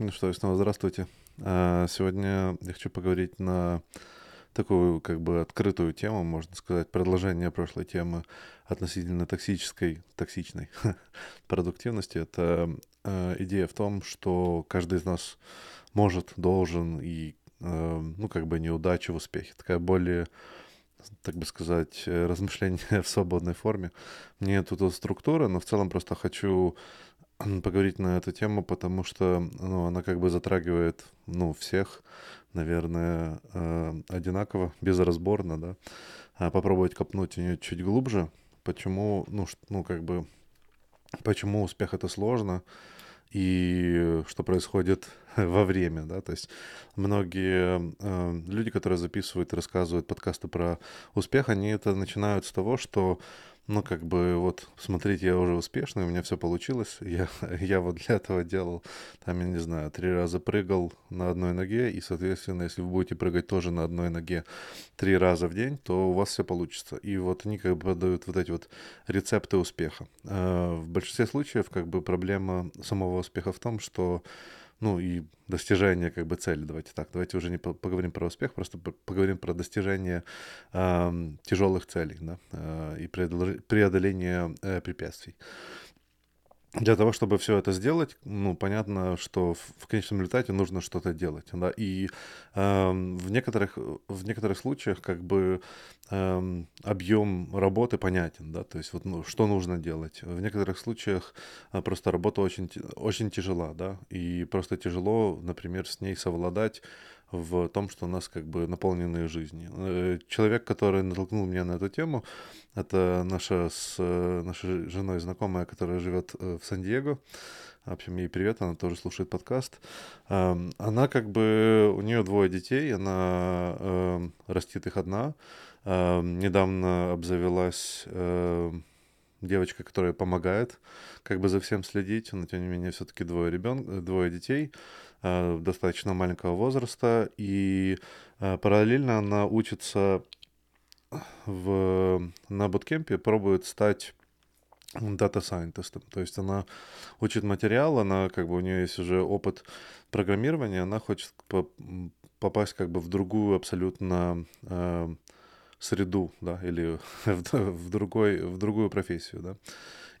Ну что, снова здравствуйте. А, сегодня я хочу поговорить на такую как бы открытую тему, можно сказать, продолжение прошлой темы относительно токсической, токсичной продуктивности. Это э, идея в том, что каждый из нас может, должен и, э, ну, как бы неудача в успехе. Такая более так бы сказать, размышления в свободной форме. Мне тут структура, но в целом просто хочу поговорить на эту тему, потому что ну, она как бы затрагивает ну, всех, наверное, э, одинаково, безразборно, да. А попробовать копнуть у нее чуть глубже. Почему, ну, ну, как бы, почему успех это сложно, и что происходит во время, да, то есть многие э, люди, которые записывают и рассказывают подкасты про успех, они это начинают с того, что ну, как бы, вот, смотрите, я уже успешный, у меня все получилось. Я, я вот для этого делал, там, я не знаю, три раза прыгал на одной ноге, и, соответственно, если вы будете прыгать тоже на одной ноге три раза в день, то у вас все получится. И вот они как бы подают вот эти вот рецепты успеха. А в большинстве случаев, как бы, проблема самого успеха в том, что ну и достижение как бы цели. Давайте так, давайте уже не поговорим про успех, просто поговорим про достижение э, тяжелых целей да, э, и преодоление э, препятствий. Для того, чтобы все это сделать, ну, понятно, что в, конечном результате нужно что-то делать, да, и э, в некоторых в некоторых случаях как бы э, объем работы понятен, да, то есть вот ну, что нужно делать. В некоторых случаях э, просто работа очень очень тяжела, да, и просто тяжело, например, с ней совладать в том, что у нас как бы наполненные жизни. Э, человек, который натолкнул меня на эту тему, это наша с нашей женой знакомая, которая живет э, в Сан-Диего. В общем, ей привет, она тоже слушает подкаст. Эм, она как бы, у нее двое детей, она эм, растит их одна. Эм, недавно обзавелась девочка, которая помогает как бы за всем следить, но тем не менее все-таки двое ребен... двое детей э, достаточно маленького возраста, и э, параллельно она учится в... на буткемпе, пробует стать дата-сайентистом. То есть она учит материал, она как бы у нее есть уже опыт программирования, она хочет попасть как бы в другую абсолютно э, среду, да, или в, в, другой, в другую профессию, да.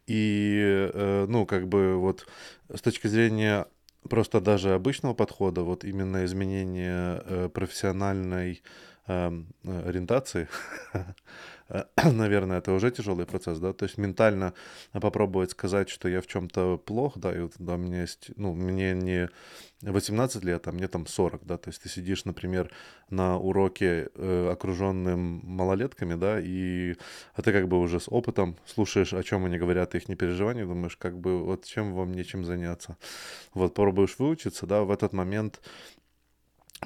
И, э, ну, как бы вот с точки зрения просто даже обычного подхода, вот именно изменение э, профессиональной эм, э, ориентации, наверное, это уже тяжелый процесс, да, то есть ментально попробовать сказать, что я в чем-то плох, да, и вот, да, меня есть, ну, мне не 18 лет, а мне там 40, да, то есть ты сидишь, например, на уроке э, окруженным малолетками, да, и а ты как бы уже с опытом слушаешь, о чем они говорят, их не переживания, думаешь, как бы вот чем вам нечем заняться. Вот пробуешь выучиться, да, в этот момент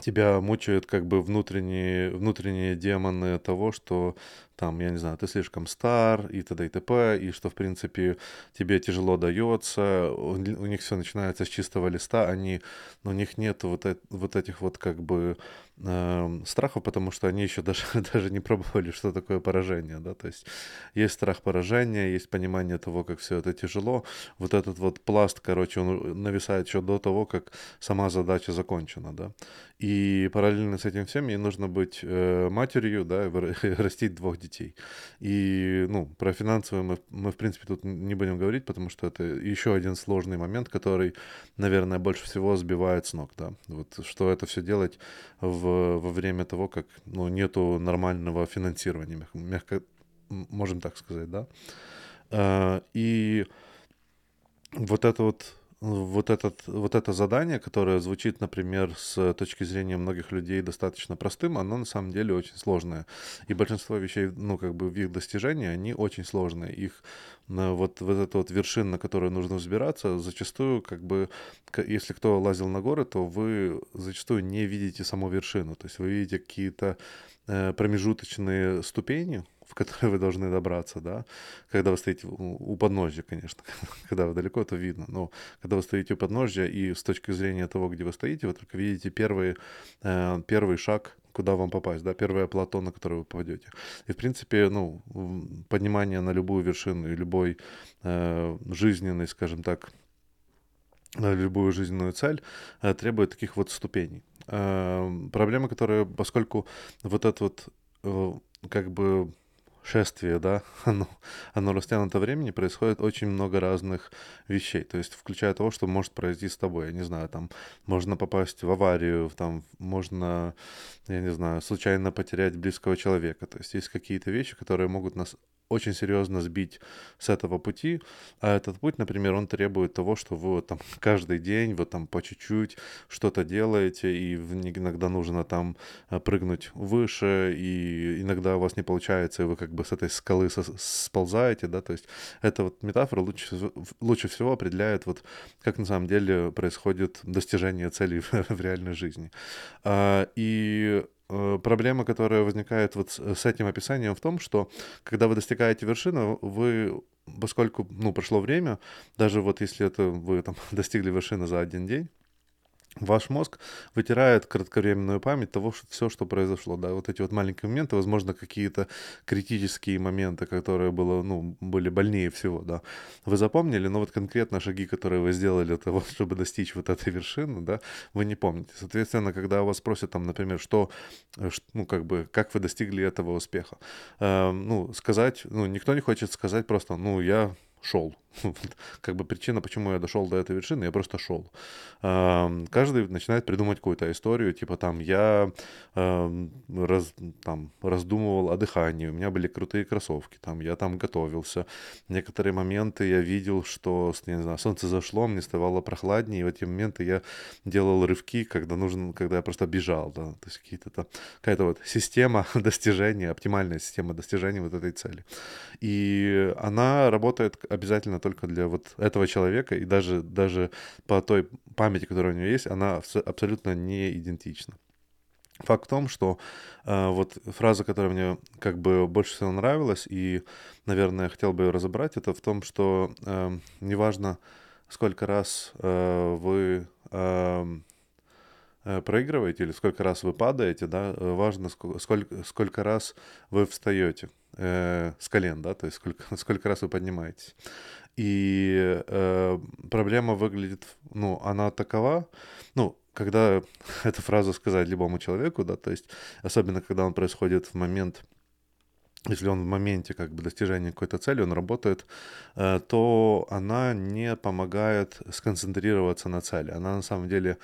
тебя мучают как бы внутренние, внутренние демоны того, что там, я не знаю, ты слишком стар и т.д. и т.п., и что, в принципе, тебе тяжело дается, у, них все начинается с чистого листа, они, у них нет вот, э, вот этих вот как бы э, страхов, потому что они еще даже, даже не пробовали, что такое поражение, да, то есть есть страх поражения, есть понимание того, как все это тяжело, вот этот вот пласт, короче, он нависает еще до того, как сама задача закончена, да, и параллельно с этим всем ей нужно быть э, матерью, да, растить двух детей. И, ну, про финансовые мы, мы, в принципе, тут не будем говорить, потому что это еще один сложный момент, который, наверное, больше всего сбивает с ног, да. Вот что это все делать в, во время того, как, ну, нету нормального финансирования, мягко, можем так сказать, да. А, и вот это вот вот, этот, вот это задание, которое звучит, например, с точки зрения многих людей достаточно простым, оно на самом деле очень сложное. И большинство вещей, ну, как бы в их достижении, они очень сложные. Их вот, вот эта вот вершина, на которую нужно взбираться, зачастую, как бы, если кто лазил на горы, то вы зачастую не видите саму вершину. То есть вы видите какие-то э, промежуточные ступени, в который вы должны добраться, да, когда вы стоите у подножья, конечно, когда вы далеко, то видно, но когда вы стоите у подножья и с точки зрения того, где вы стоите, вы только видите первый, э, первый шаг куда вам попасть, да, первое плато, на которое вы попадете. И, в принципе, ну, поднимание на любую вершину и любой э, жизненный, скажем так, любую жизненную цель э, требует таких вот ступеней. Э, проблема, которая, поскольку вот это вот э, как бы шествие, да, оно, оно растянуто времени, происходит очень много разных вещей. То есть, включая того, что может произойти с тобой. Я не знаю, там, можно попасть в аварию, там, можно, я не знаю, случайно потерять близкого человека. То есть, есть какие-то вещи, которые могут нас очень серьезно сбить с этого пути, а этот путь, например, он требует того, что вы вот там каждый день вот там по чуть-чуть что-то делаете, и иногда нужно там э, прыгнуть выше, и иногда у вас не получается, и вы как бы с этой скалы сползаете, да, то есть эта вот метафора лучше, лучше всего определяет вот как на самом деле происходит достижение целей в, в реальной жизни. А, и проблема, которая возникает вот с этим описанием в том, что когда вы достигаете вершины, вы, поскольку, ну, прошло время, даже вот если это вы там достигли вершины за один день, ваш мозг вытирает кратковременную память того, что все, что произошло, да, вот эти вот маленькие моменты, возможно, какие-то критические моменты, которые было, ну, были больнее всего, да, вы запомнили, но вот конкретно шаги, которые вы сделали для того, чтобы достичь вот этой вершины, да, вы не помните. Соответственно, когда вас спросят там, например, что, э, ну, как бы, как вы достигли этого успеха, э, ну, сказать, ну, никто не хочет сказать просто, ну, я шел. Как бы причина, почему я дошел до этой вершины, я просто шел. Каждый начинает придумать какую-то историю, типа там я раз, там, раздумывал о дыхании, у меня были крутые кроссовки, там я там готовился. Некоторые моменты я видел, что, не знаю, солнце зашло, мне ставало прохладнее, и в эти моменты я делал рывки, когда нужен, когда я просто бежал, да, то есть какие-то там, какая-то вот система достижения, оптимальная система достижения вот этой цели. И она работает обязательно только для вот этого человека, и даже, даже по той памяти, которая у него есть, она абсолютно не идентична. Факт в том, что э, вот фраза, которая мне как бы больше всего нравилась, и, наверное, хотел бы ее разобрать, это в том, что э, неважно, сколько раз э, вы э, проигрываете или сколько раз вы падаете, да, э, важно, сколько, сколько раз вы встаете э, с колен, да, то есть сколько, сколько раз вы поднимаетесь. И э, проблема выглядит, ну, она такова, ну, когда эту фразу сказать любому человеку, да, то есть особенно когда он происходит в момент, если он в моменте как бы достижения какой-то цели, он работает, э, то она не помогает сконцентрироваться на цели. Она на самом деле,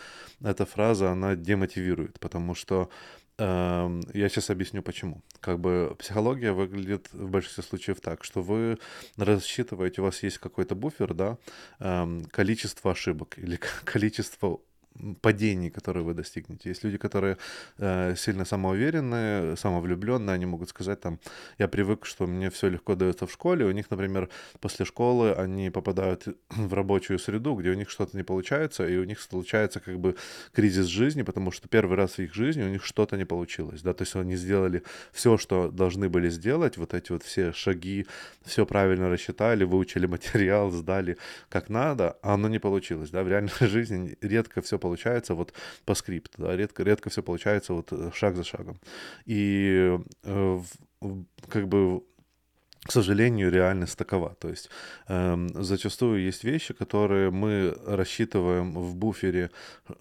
эта фраза, она демотивирует, потому что Эм, я сейчас объясню почему. Как бы психология выглядит в большинстве случаев так, что вы рассчитываете, у вас есть какой-то буфер, да, эм, количество ошибок или количество падений, которые вы достигнете. Есть люди, которые э, сильно самоуверенные, самовлюбленные, они могут сказать там, я привык, что мне все легко дается в школе, у них, например, после школы они попадают в рабочую среду, где у них что-то не получается, и у них случается как бы кризис жизни, потому что первый раз в их жизни у них что-то не получилось, да, то есть они сделали все, что должны были сделать, вот эти вот все шаги, все правильно рассчитали, выучили материал, сдали как надо, а оно не получилось, да, в реальной жизни редко все получается вот по скрипту, да, редко, редко все получается вот э, шаг за шагом. И э, как бы к сожалению, реальность такова. То есть э, зачастую есть вещи, которые мы рассчитываем в буфере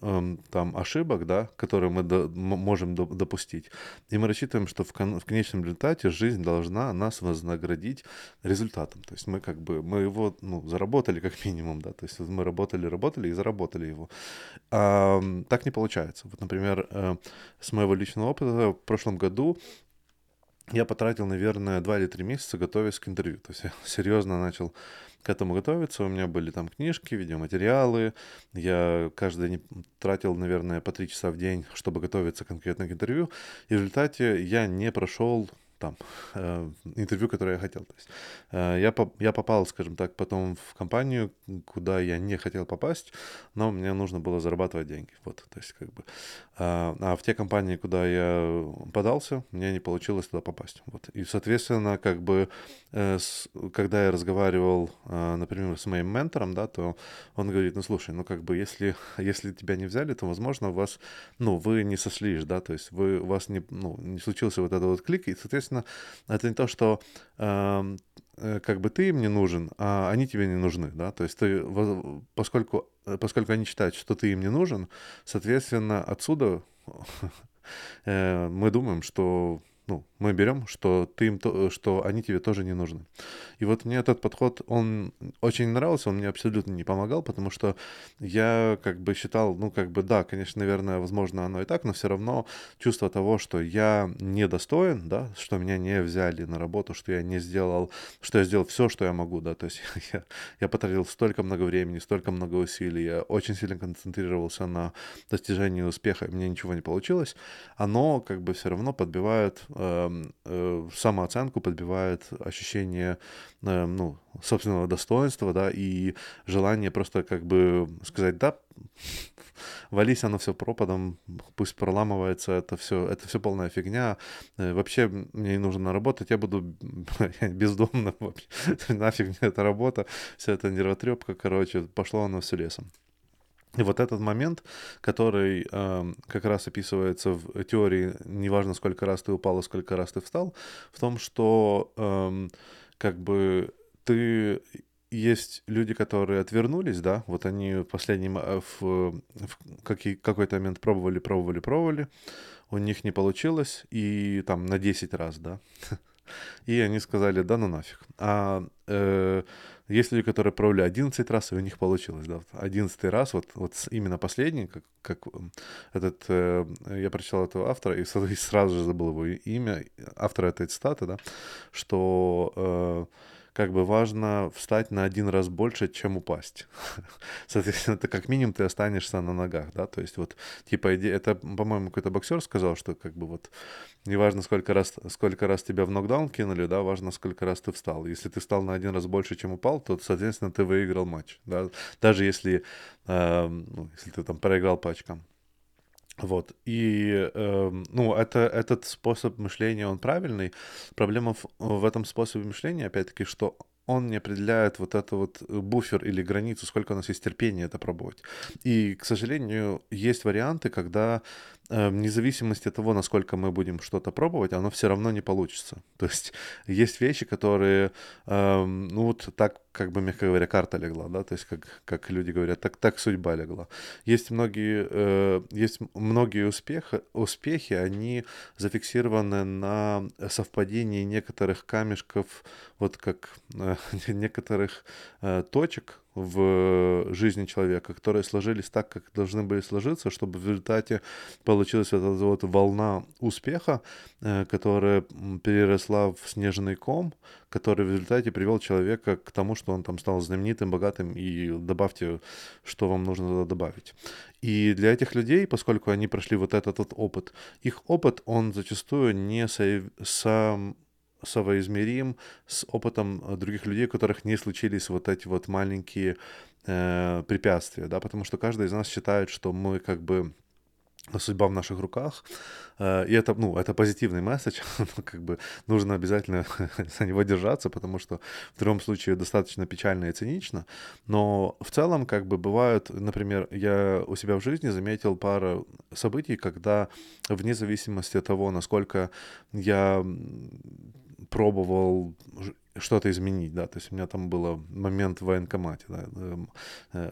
э, там ошибок, да, которые мы до, можем до, допустить. И мы рассчитываем, что в, кон, в конечном результате жизнь должна нас вознаградить результатом. То есть мы как бы, мы его ну, заработали как минимум, да, то есть мы работали, работали и заработали его. А, так не получается. Вот, например, э, с моего личного опыта в прошлом году я потратил, наверное, два или три месяца, готовясь к интервью. То есть я серьезно начал к этому готовиться. У меня были там книжки, видеоматериалы. Я каждый день тратил, наверное, по три часа в день, чтобы готовиться конкретно к интервью. И в результате я не прошел там э, интервью, которое я хотел. То есть, э, я, по, я попал, скажем так, потом в компанию, куда я не хотел попасть, но мне нужно было зарабатывать деньги. Вот, то есть, как бы, э, а в те компании, куда я подался, мне не получилось туда попасть. Вот. И, соответственно, как бы, э, с, когда я разговаривал, э, например, с моим ментором, да, то он говорит, ну, слушай, ну, как бы, если, если тебя не взяли, то, возможно, у вас, ну, вы не сошлись, да, то есть вы, у вас не, ну, не случился вот этот вот клик, и, соответственно, соответственно, это не то, что э, как бы ты им не нужен, а они тебе не нужны, да, то есть ты, поскольку, поскольку они считают, что ты им не нужен, соответственно, отсюда э, мы думаем, что ну, мы берем, что ты им то, что они тебе тоже не нужны. И вот мне этот подход, он очень нравился, он мне абсолютно не помогал, потому что я как бы считал, ну, как бы, да, конечно, наверное, возможно, оно и так, но все равно чувство того, что я недостоин, да, что меня не взяли на работу, что я не сделал, что я сделал все, что я могу, да, то есть я, я потратил столько много времени, столько много усилий, я очень сильно концентрировался на достижении успеха, и мне ничего не получилось, оно как бы все равно подбивает Эм, э, самооценку, подбивает ощущение, э, ну, собственного достоинства, да, и желание просто как бы сказать, да, вались оно все пропадом, пусть проламывается, это все, это все полная фигня. Э, вообще мне не нужно работать, я буду бездомным, нафиг мне эта работа, вся эта нервотрепка, короче, пошло оно все лесом. И вот этот момент, который э, как раз описывается в теории, неважно сколько раз ты упал и сколько раз ты встал, в том, что э, как бы ты есть люди, которые отвернулись, да, вот они в последнем, э, в, в какой- какой-то момент пробовали, пробовали, пробовали, у них не получилось, и там на 10 раз, да, и они сказали, да ну нафиг. А э, есть люди, которые пробовали 11 раз, и у них получилось, да. 11 раз, вот, вот именно последний, как, как этот, э, я прочитал этого автора, и сразу же забыл его имя, автора этой цитаты, да, что э, как бы важно встать на один раз больше, чем упасть. Соответственно, это как минимум ты останешься на ногах, да, то есть вот, типа, это, по-моему, какой-то боксер сказал, что как бы вот, неважно, сколько раз, сколько раз тебя в нокдаун кинули, да, важно, сколько раз ты встал. Если ты встал на один раз больше, чем упал, то, соответственно, ты выиграл матч, да, даже если, э, ну, если ты там проиграл по очкам. Вот. И, э, ну, это, этот способ мышления, он правильный. Проблема в, в этом способе мышления, опять-таки, что он не определяет вот это вот буфер или границу, сколько у нас есть терпения это пробовать. И, к сожалению, есть варианты, когда э, вне зависимости от того, насколько мы будем что-то пробовать, оно все равно не получится. То есть есть вещи, которые, э, ну вот так, как бы, мягко говоря, карта легла, да, то есть как, как люди говорят, так, так судьба легла. Есть многие, э, есть многие успехи, успехи, они зафиксированы на совпадении некоторых камешков, вот как э, некоторых э, точек, в жизни человека, которые сложились так, как должны были сложиться, чтобы в результате получилась вот эта вот волна успеха, э, которая переросла в снежный ком, который в результате привел человека к тому, что он там стал знаменитым, богатым, и добавьте, что вам нужно добавить. И для этих людей, поскольку они прошли вот этот вот опыт, их опыт, он зачастую не сам совоизмерим с опытом э, других людей, у которых не случились вот эти вот маленькие э, препятствия, да, потому что каждый из нас считает, что мы как бы судьба в наших руках. Э, и это, ну, это позитивный месседж, как бы нужно обязательно за него держаться, потому что в другом случае достаточно печально и цинично. Но в целом, как бы бывают, например, я у себя в жизни заметил пару событий, когда вне зависимости от того, насколько я пробовал что-то изменить, да, то есть у меня там был момент в военкомате, да, эм, э,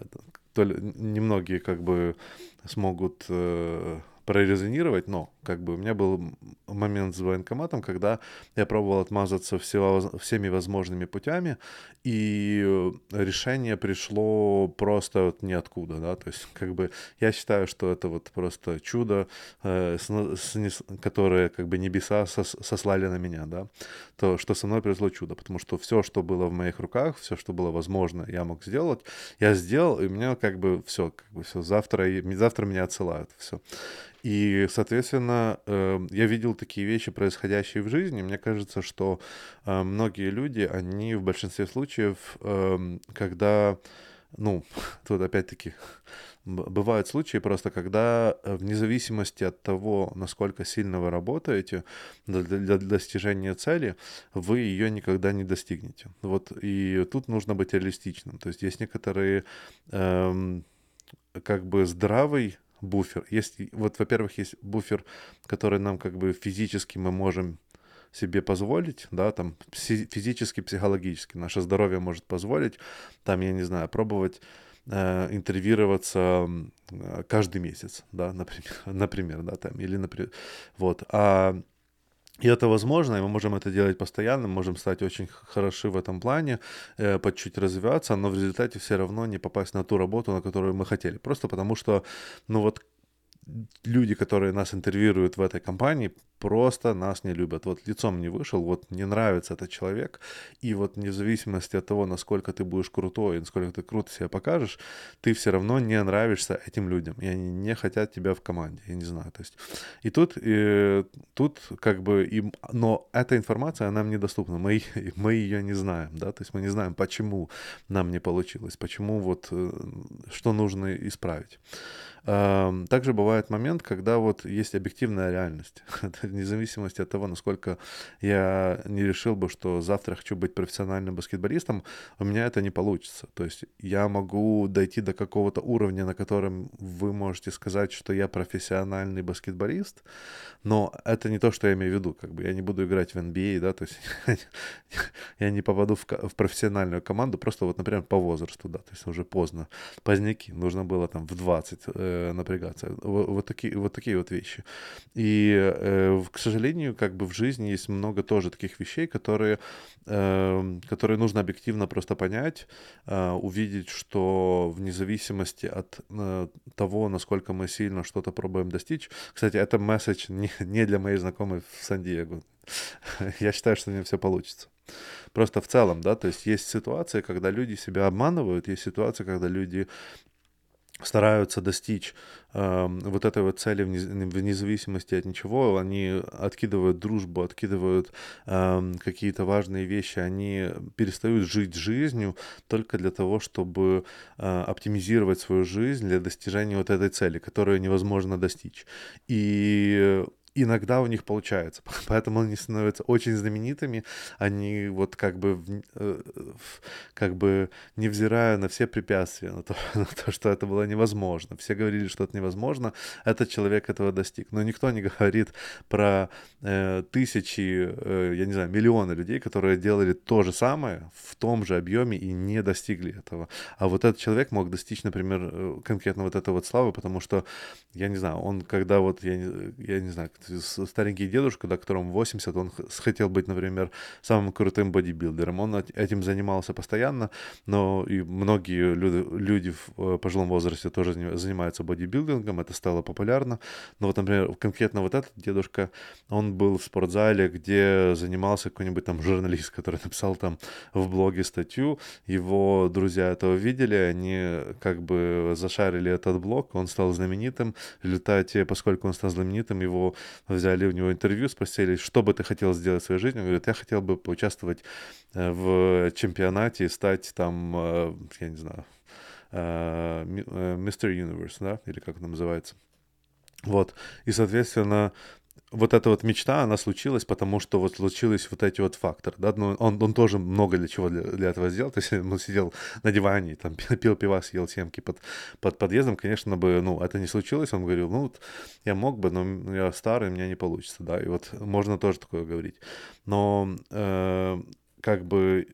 то немногие как бы смогут э, прорезонировать, но как бы у меня был момент с военкоматом, когда я пробовал отмазаться всего, всеми возможными путями, и решение пришло просто вот ниоткуда, да, то есть как бы я считаю, что это вот просто чудо, э, которое как бы небеса сос, сослали на меня, да, то, что со мной произошло чудо, потому что все, что было в моих руках, все, что было возможно, я мог сделать, я сделал, и у меня как бы все, как бы все, завтра, завтра меня отсылают, все. И, соответственно, э, я видел такие вещи, происходящие в жизни. Мне кажется, что э, многие люди, они в большинстве случаев, э, когда, ну, тут опять-таки бывают случаи просто, когда вне зависимости от того, насколько сильно вы работаете для, для достижения цели, вы ее никогда не достигнете. Вот и тут нужно быть реалистичным. То есть есть некоторые эм, как бы здравый буфер. Есть, вот, во-первых, есть буфер, который нам как бы физически мы можем себе позволить, да, там физически, психологически, наше здоровье может позволить, там, я не знаю, пробовать э, интервьюироваться э, каждый месяц, да, например, например, да, там, или, например, вот, а и это возможно, и мы можем это делать постоянно, можем стать очень хороши в этом плане, э, по чуть развиваться, но в результате все равно не попасть на ту работу, на которую мы хотели. Просто потому что, ну вот, люди, которые нас интервьюируют в этой компании, просто нас не любят. Вот лицом не вышел, вот не нравится этот человек, и вот вне зависимости от того, насколько ты будешь крутой, насколько ты круто себя покажешь, ты все равно не нравишься этим людям, и они не хотят тебя в команде, я не знаю, то есть. И тут, и, тут как бы им, но эта информация нам недоступна, мы, мы ее не знаем, да, то есть мы не знаем, почему нам не получилось, почему вот, э, что нужно исправить. Также бывает момент, когда вот есть объективная реальность. Вне зависимости от того, насколько я не решил бы, что завтра хочу быть профессиональным баскетболистом, у меня это не получится. То есть я могу дойти до какого-то уровня, на котором вы можете сказать, что я профессиональный баскетболист, но это не то, что я имею в виду. Как бы я не буду играть в NBA, да, то есть я не попаду в, в профессиональную команду, просто вот, например, по возрасту, да, то есть уже поздно, поздняки, нужно было там в 20 э, напрягаться. Вот, такие, вот такие вот вещи. И, э, к сожалению, как бы в жизни есть много тоже таких вещей, которые, э, которые нужно объективно просто понять, э, увидеть, что вне зависимости от э, того, насколько мы сильно что-то пробуем достичь. Кстати, это месседж не для моей знакомой в Сан-Диего. Я считаю, что у нее все получится. Просто в целом, да, то есть есть ситуации, когда люди себя обманывают, есть ситуации, когда люди стараются достичь э, вот этой вот цели вне, вне зависимости от ничего, они откидывают дружбу, откидывают э, какие-то важные вещи, они перестают жить жизнью только для того, чтобы э, оптимизировать свою жизнь для достижения вот этой цели, которую невозможно достичь. И иногда у них получается. Поэтому они становятся очень знаменитыми. Они вот как бы, э, как бы невзирая на все препятствия, на то, на то, что это было невозможно. Все говорили, что это невозможно. Этот человек этого достиг. Но никто не говорит про э, тысячи, э, я не знаю, миллионы людей, которые делали то же самое в том же объеме и не достигли этого. А вот этот человек мог достичь, например, э, конкретно вот этой вот славы, потому что, я не знаю, он когда вот, я не, я не знаю, старенький дедушка, да, которому 80, он хотел быть, например, самым крутым бодибилдером. Он этим занимался постоянно, но и многие люди, люди в э, пожилом возрасте тоже занимаются бодибилдингом, это стало популярно. Но вот, например, конкретно вот этот дедушка, он был в спортзале, где занимался какой-нибудь там журналист, который написал там в блоге статью, его друзья этого видели, они как бы зашарили этот блог, он стал знаменитым. В результате, поскольку он стал знаменитым, его взяли у него интервью, спросили, что бы ты хотел сделать в своей жизни. Он говорит, я хотел бы поучаствовать э, в чемпионате и стать там, э, я не знаю, Мистер Universe, да, или как это называется. Вот. И, соответственно, вот эта вот мечта, она случилась, потому что вот случились вот эти вот факторы, да, ну, он, он тоже много для чего для, для этого сделал, то есть он сидел на диване, там, пил пива, съел семки под, под подъездом, конечно бы, ну, это не случилось, он говорил, ну, я мог бы, но я старый, у меня не получится, да, и вот можно тоже такое говорить, но э, как бы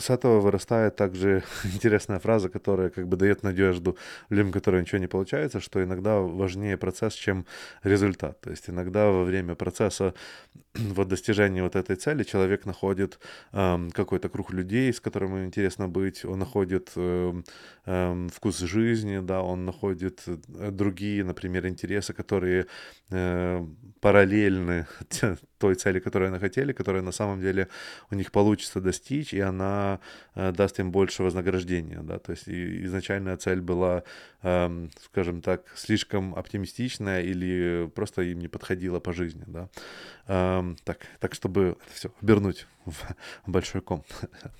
с этого вырастает также интересная фраза, которая как бы дает надежду людям, которые ничего не получается, что иногда важнее процесс, чем результат. То есть иногда во время процесса вот достижения вот этой цели человек находит э, какой-то круг людей, с которыми ему интересно быть, он находит э, э, вкус жизни, да, он находит э, другие, например, интересы, которые э, параллельны той цели, которую они хотели, которая на самом деле у них получится достичь, и она э, даст им больше вознаграждения, да, то есть изначальная цель была, э, скажем так, слишком оптимистичная или просто им не подходила по жизни, да, э, так, так чтобы это все обернуть в большой ком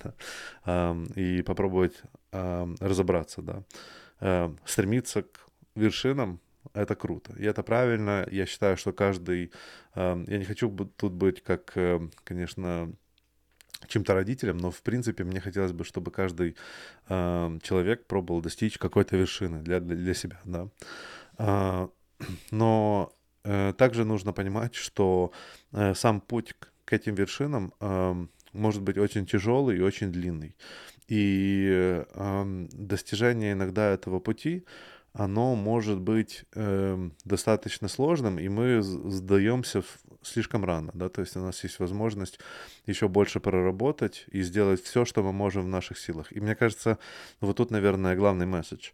э, и попробовать разобраться, да, стремиться к вершинам, это круто. И это правильно. Я считаю, что каждый... Я не хочу тут быть как, конечно, чем-то родителем, но в принципе мне хотелось бы, чтобы каждый э, человек пробовал достичь какой-то вершины для, для, для себя, да. Э, но э, также нужно понимать, что э, сам путь к этим вершинам э, может быть очень тяжелый и очень длинный. И э, достижение иногда этого пути, оно может быть э, достаточно сложным, и мы сдаемся слишком рано, да, то есть у нас есть возможность еще больше проработать и сделать все, что мы можем в наших силах. И мне кажется, вот тут, наверное, главный месседж,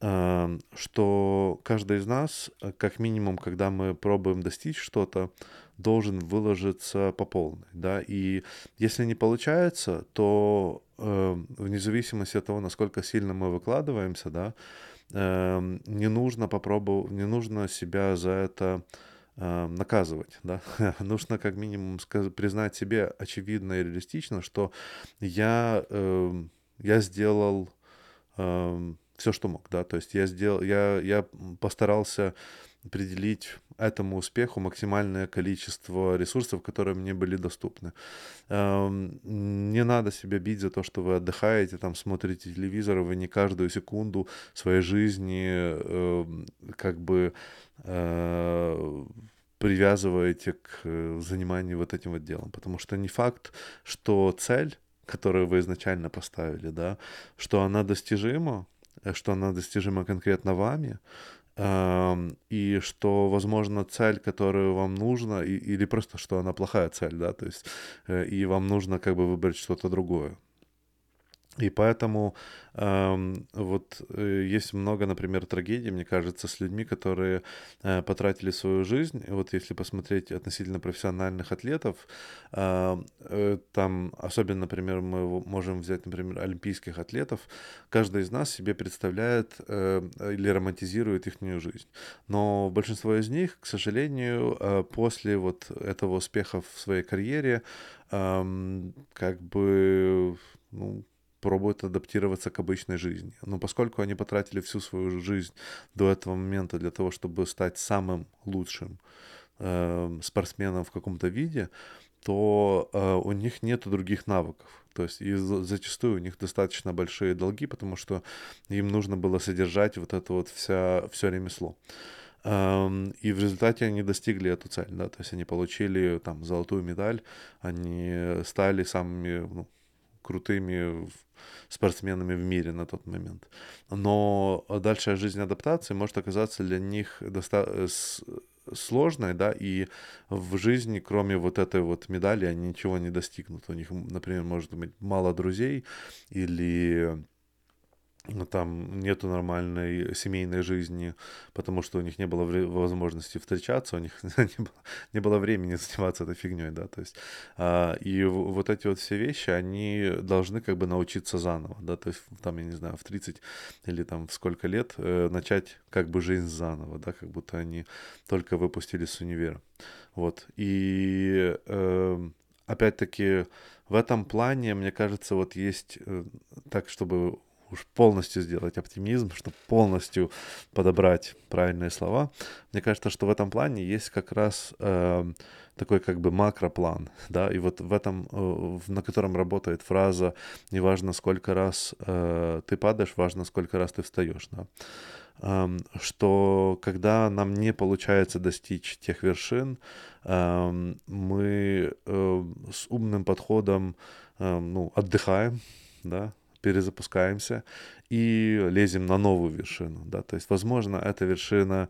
э, что каждый из нас, как минимум, когда мы пробуем достичь что-то, должен выложиться по полной, да, и если не получается, то э, вне зависимости от того, насколько сильно мы выкладываемся, да, э, не нужно попробовать, не нужно себя за это э, наказывать, да, нужно как минимум сказ- признать себе очевидно и реалистично, что я, э, я сделал все, что мог, да, то есть я сделал, я, я постарался определить этому успеху максимальное количество ресурсов, которые мне были доступны. Эм, не надо себя бить за то, что вы отдыхаете, там смотрите телевизор, вы не каждую секунду своей жизни эм, как бы э, привязываете к заниманию вот этим вот делом. Потому что не факт, что цель, которую вы изначально поставили, да, что она достижима, что она достижима конкретно вами, и что, возможно, цель, которую вам нужно, и, или просто, что она плохая цель, да, то есть, э, и вам нужно как бы выбрать что-то другое. И поэтому э, вот э, есть много, например, трагедий, мне кажется, с людьми, которые э, потратили свою жизнь. И вот если посмотреть относительно профессиональных атлетов, э, э, там, особенно, например, мы можем взять, например, олимпийских атлетов, каждый из нас себе представляет э, или романтизирует их жизнь. Но большинство из них, к сожалению, э, после вот этого успеха в своей карьере, э, как бы, ну, пробуют адаптироваться к обычной жизни. Но поскольку они потратили всю свою жизнь до этого момента для того, чтобы стать самым лучшим э, спортсменом в каком-то виде, то э, у них нет других навыков. То есть и зачастую у них достаточно большие долги, потому что им нужно было содержать вот это вот вся, все ремесло. Um, и в результате они достигли эту цель, да, то есть они получили там золотую медаль, они стали самыми ну, крутыми спортсменами в мире на тот момент. Но дальше жизнь адаптации может оказаться для них доста- сложной, да, и в жизни, кроме вот этой вот медали, они ничего не достигнут. У них, например, может быть мало друзей или там нету нормальной семейной жизни, потому что у них не было возможности встречаться, у них не было, не было времени заниматься этой фигней, да, то есть, а, и вот эти вот все вещи, они должны как бы научиться заново, да, то есть, там, я не знаю, в 30 или там в сколько лет э, начать как бы жизнь заново, да, как будто они только выпустились с универа, вот, и э, опять-таки в этом плане, мне кажется, вот есть э, так, чтобы уж полностью сделать оптимизм, чтобы полностью подобрать правильные слова. Мне кажется, что в этом плане есть как раз э, такой как бы макроплан, да, и вот в этом, э, на котором работает фраза «неважно, сколько раз э, ты падаешь, важно, сколько раз ты встаешь», да что когда нам не получается достичь тех вершин, мы э, с умным подходом ну, отдыхаем, да, перезапускаемся и лезем на новую вершину, да, то есть, возможно, эта вершина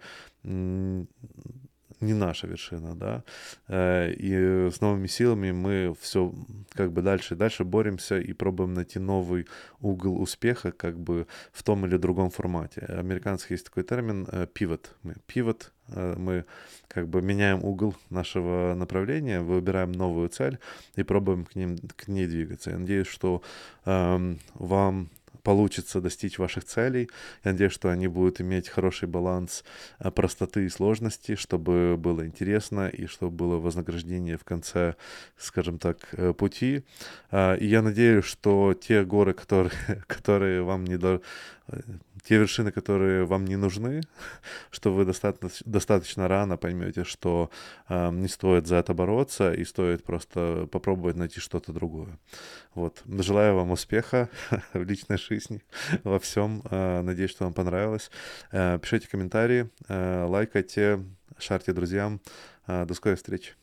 не наша вершина, да, э, и с новыми силами мы все как бы дальше и дальше боремся и пробуем найти новый угол успеха как бы в том или другом формате. Американский есть такой термин э, pivot. Мы pivot, э, мы как бы меняем угол нашего направления, выбираем новую цель и пробуем к, ним, к ней двигаться. Я надеюсь, что эм, вам получится достичь ваших целей. Я надеюсь, что они будут иметь хороший баланс э, простоты и сложности, чтобы было интересно и чтобы было вознаграждение в конце, скажем так, э, пути. А, и я надеюсь, что те горы, которые, которые вам не до те вершины, которые вам не нужны, что вы достаточно, достаточно рано поймете, что э, не стоит за это бороться и стоит просто попробовать найти что-то другое. Вот. Желаю вам успеха в личной жизни, во всем. Э, надеюсь, что вам понравилось. Э, пишите комментарии, э, лайкайте, шарьте друзьям. До скорой встречи.